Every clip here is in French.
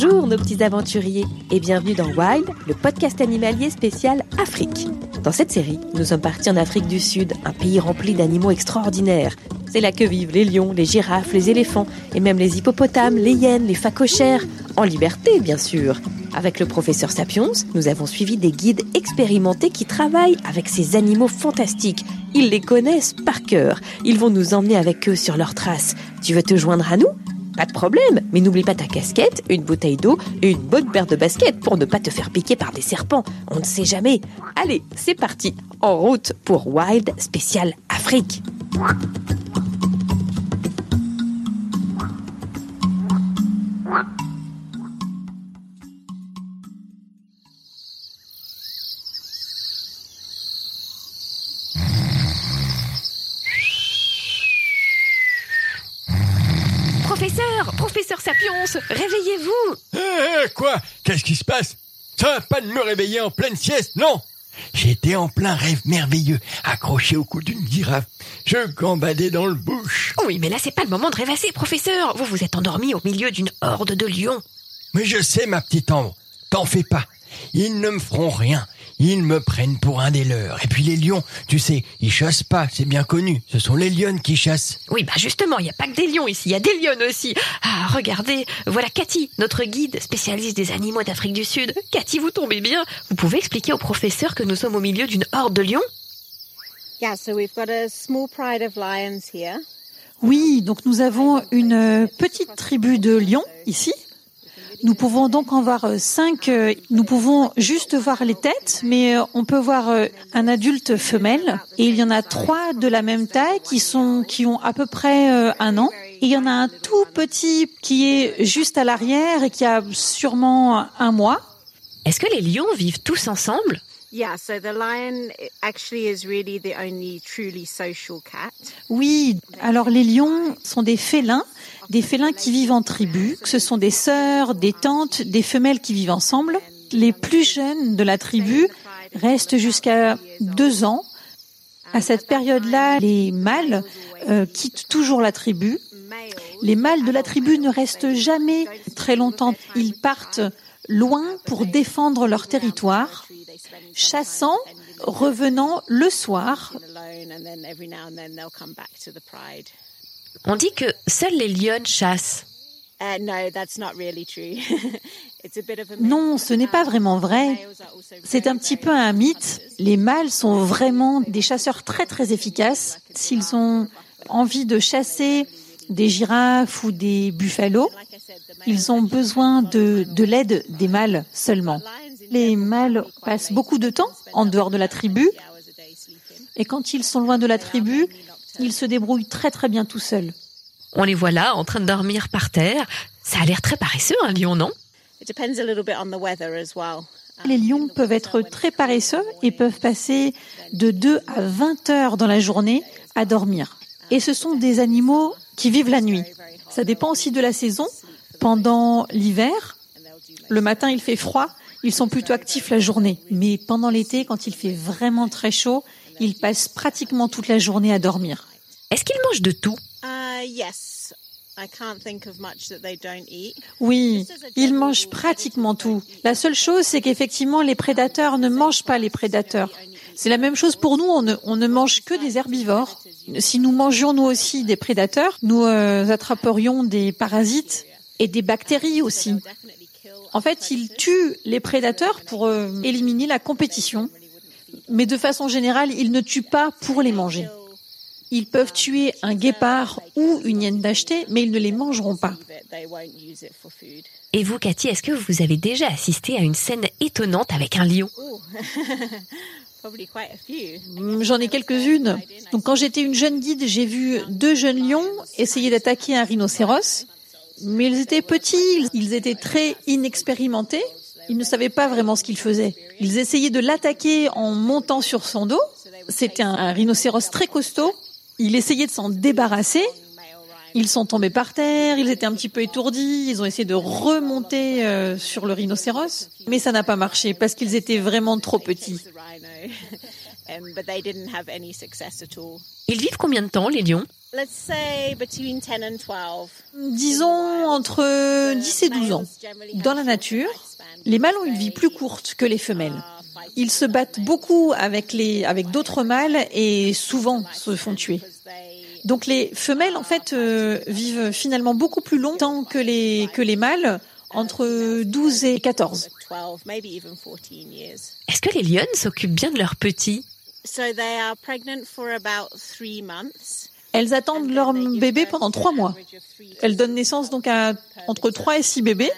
Bonjour nos petits aventuriers et bienvenue dans Wild, le podcast animalier spécial Afrique. Dans cette série, nous sommes partis en Afrique du Sud, un pays rempli d'animaux extraordinaires. C'est là que vivent les lions, les girafes, les éléphants et même les hippopotames, les hyènes, les phacochères, en liberté bien sûr. Avec le professeur Sapiens, nous avons suivi des guides expérimentés qui travaillent avec ces animaux fantastiques. Ils les connaissent par cœur. Ils vont nous emmener avec eux sur leurs traces. Tu veux te joindre à nous? Pas de problème, mais n'oublie pas ta casquette, une bouteille d'eau et une bonne paire de baskets pour ne pas te faire piquer par des serpents. On ne sait jamais. Allez, c'est parti. En route pour Wild Spécial Afrique. Réveillez-vous Eh, quoi? Qu'est-ce qui se passe? Ça va pas de me réveiller en pleine sieste, non? J'étais en plein rêve merveilleux, accroché au cou d'une girafe. Je gambadais dans le bush. Oui, mais là c'est pas le moment de rêvasser, professeur. Vous vous êtes endormi au milieu d'une horde de lions. Mais je sais, ma petite Ambre, t'en fais pas. Ils ne me feront rien. Ils me prennent pour un des leurs. Et puis les lions, tu sais, ils chassent pas, c'est bien connu. Ce sont les lionnes qui chassent. Oui, bah justement, il n'y a pas que des lions ici, il y a des lionnes aussi. Ah, regardez, voilà Cathy, notre guide spécialiste des animaux d'Afrique du Sud. Cathy, vous tombez bien. Vous pouvez expliquer au professeur que nous sommes au milieu d'une horde de lions? Yeah, so we've got a small pride of lions here. Oui, donc nous avons une petite tribu de lions ici. Nous pouvons donc en voir euh, cinq. euh, Nous pouvons juste voir les têtes, mais euh, on peut voir un adulte femelle. Et il y en a trois de la même taille qui sont qui ont à peu près un an. Et il y en a un tout petit qui est juste à l'arrière et qui a sûrement un mois. Est-ce que les lions vivent tous ensemble? Yeah, so the lion i- actually is really the only truly social cat. Oui, alors les lions sont des félins, des félins qui vivent en tribu, que ce sont des sœurs, des tantes, des femelles qui vivent ensemble. Les plus jeunes de la tribu restent jusqu'à deux ans. À cette période-là, les mâles euh, quittent toujours la tribu. Les mâles de la tribu ne restent jamais très longtemps. Ils partent loin pour défendre leur territoire, chassant, revenant le soir. On dit que seuls les lionnes chassent. No, that's not really true. it's a bit of a myth. Non, ce n'est pas vraiment vrai. C'est un petit peu un mythe. Les mâles sont vraiment des chasseurs très très efficaces. S'ils ont envie de chasser des girafes ou des buffalo, ils ont besoin de, de l'aide des mâles seulement. Les mâles passent beaucoup de temps en dehors de la tribu et quand ils sont loin de la tribu, ils se débrouillent très très bien tout seuls. On les voit là, en train de dormir par terre. Ça a l'air très paresseux, un lion, non? It depends a little bit on the weather as well. Les lions peuvent être très paresseux et peuvent passer de 2 à 20 heures dans la journée à dormir. Et ce sont des animaux qui vivent la nuit. Ça dépend aussi de la saison. Pendant l'hiver, le matin il fait froid, ils sont plutôt actifs la journée. Mais pendant l'été, quand il fait vraiment très chaud, ils passent pratiquement toute la journée à dormir. Est-ce qu'ils mangent de tout? Uh, yes. Oui, ils mangent pratiquement tout. La seule chose, c'est qu'effectivement, les prédateurs ne mangent pas les prédateurs. C'est la même chose pour nous, on ne, on ne mange que des herbivores. Si nous mangions nous aussi des prédateurs, nous euh, attraperions des parasites et des bactéries aussi. En fait, ils tuent les prédateurs pour euh, éliminer la compétition. Mais de façon générale, ils ne tuent pas pour les manger. Ils peuvent tuer un guépard ou une hyène d'achetée, mais ils ne les mangeront pas. Et vous, Cathy, est-ce que vous avez déjà assisté à une scène étonnante avec un lion? Mm, J'en ai quelques-unes. Donc quand j'étais une jeune guide, j'ai vu deux jeunes lions essayer d'attaquer un rhinocéros, mais ils étaient petits, ils étaient très inexpérimentés. Ils ne savaient pas vraiment ce qu'ils faisaient. Ils essayaient de l'attaquer en montant sur son dos. C'était un rhinocéros très costaud. Il essayait de s'en débarrasser. Ils sont tombés par terre, ils étaient un petit peu étourdis, ils ont essayé de remonter euh, sur le rhinocéros, mais ça n'a pas marché parce qu'ils étaient vraiment trop petits. Ils vivent combien de temps, les lions? Disons entre 10 et 12 ans. Dans la nature, les mâles ont une vie plus courte que les femelles. Ils se battent beaucoup avec les avec d'autres mâles et souvent se font tuer. Donc les femelles en fait euh, vivent finalement beaucoup plus longtemps que les que les mâles, entre 12 et 14. Est-ce que les lionnes s'occupent bien de leurs petits? Elles attendent leur bébé pendant trois mois. Elles donnent naissance donc à entre 3 et 6 bébés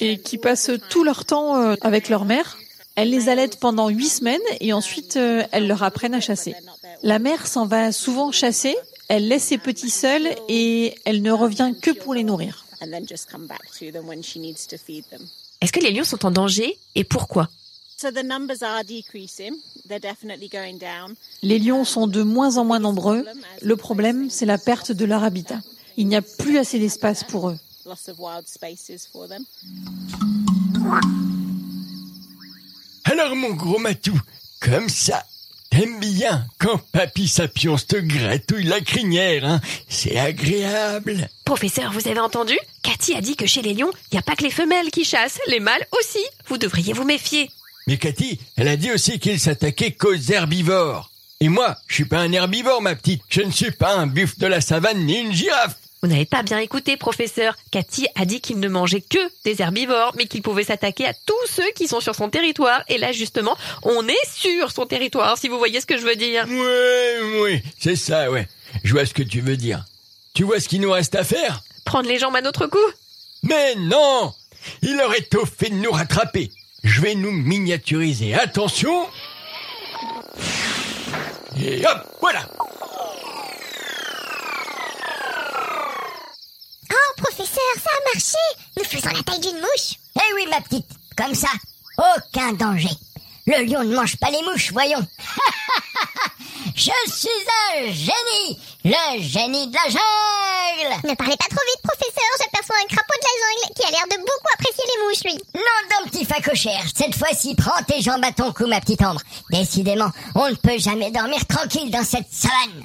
et qui passent tout leur temps euh, avec leur mère. Elles les allaitent pendant huit semaines et ensuite euh, elles leur apprennent à chasser. La mère s'en va souvent chasser, elle laisse ses petits seuls et elle ne revient que pour les nourrir. Est-ce que les lions sont en danger et pourquoi? Les lions sont de moins en moins nombreux. Le problème, c'est la perte de leur habitat. Il n'y a plus assez d'espace pour eux. Alors mon gros matou, comme ça, t'aimes bien quand Papy Sapiens te gratouille la crinière, hein C'est agréable. Professeur, vous avez entendu? Cathy a dit que chez les lions, il n'y a pas que les femelles qui chassent, les mâles aussi. Vous devriez vous méfier. Mais Cathy, elle a dit aussi qu'il s'attaquait qu'aux herbivores. Et moi, je suis pas un herbivore, ma petite. Je ne suis pas un buffle de la savane ni une girafe. Vous n'avez pas bien écouté, professeur. Cathy a dit qu'il ne mangeait que des herbivores, mais qu'il pouvait s'attaquer à tous ceux qui sont sur son territoire. Et là, justement, on est sur son territoire, si vous voyez ce que je veux dire. Ouais, ouais, c'est ça, ouais. Je vois ce que tu veux dire. Tu vois ce qu'il nous reste à faire? Prendre les jambes à notre cou? Mais non Il aurait tôt fait de nous rattraper. Je vais nous miniaturiser. Attention Et hop, voilà Nous faisons la taille d'une mouche Eh oui, ma petite, comme ça, aucun danger. Le lion ne mange pas les mouches, voyons. Je suis un génie, le génie de la jungle. Ne parlez pas trop vite, professeur, j'aperçois un crapaud de la jungle qui a l'air de beaucoup apprécier les mouches, lui. Non, d'un petit facochère, cette fois-ci, prends tes jambes à ton cou, ma petite Ambre. Décidément, on ne peut jamais dormir tranquille dans cette savane.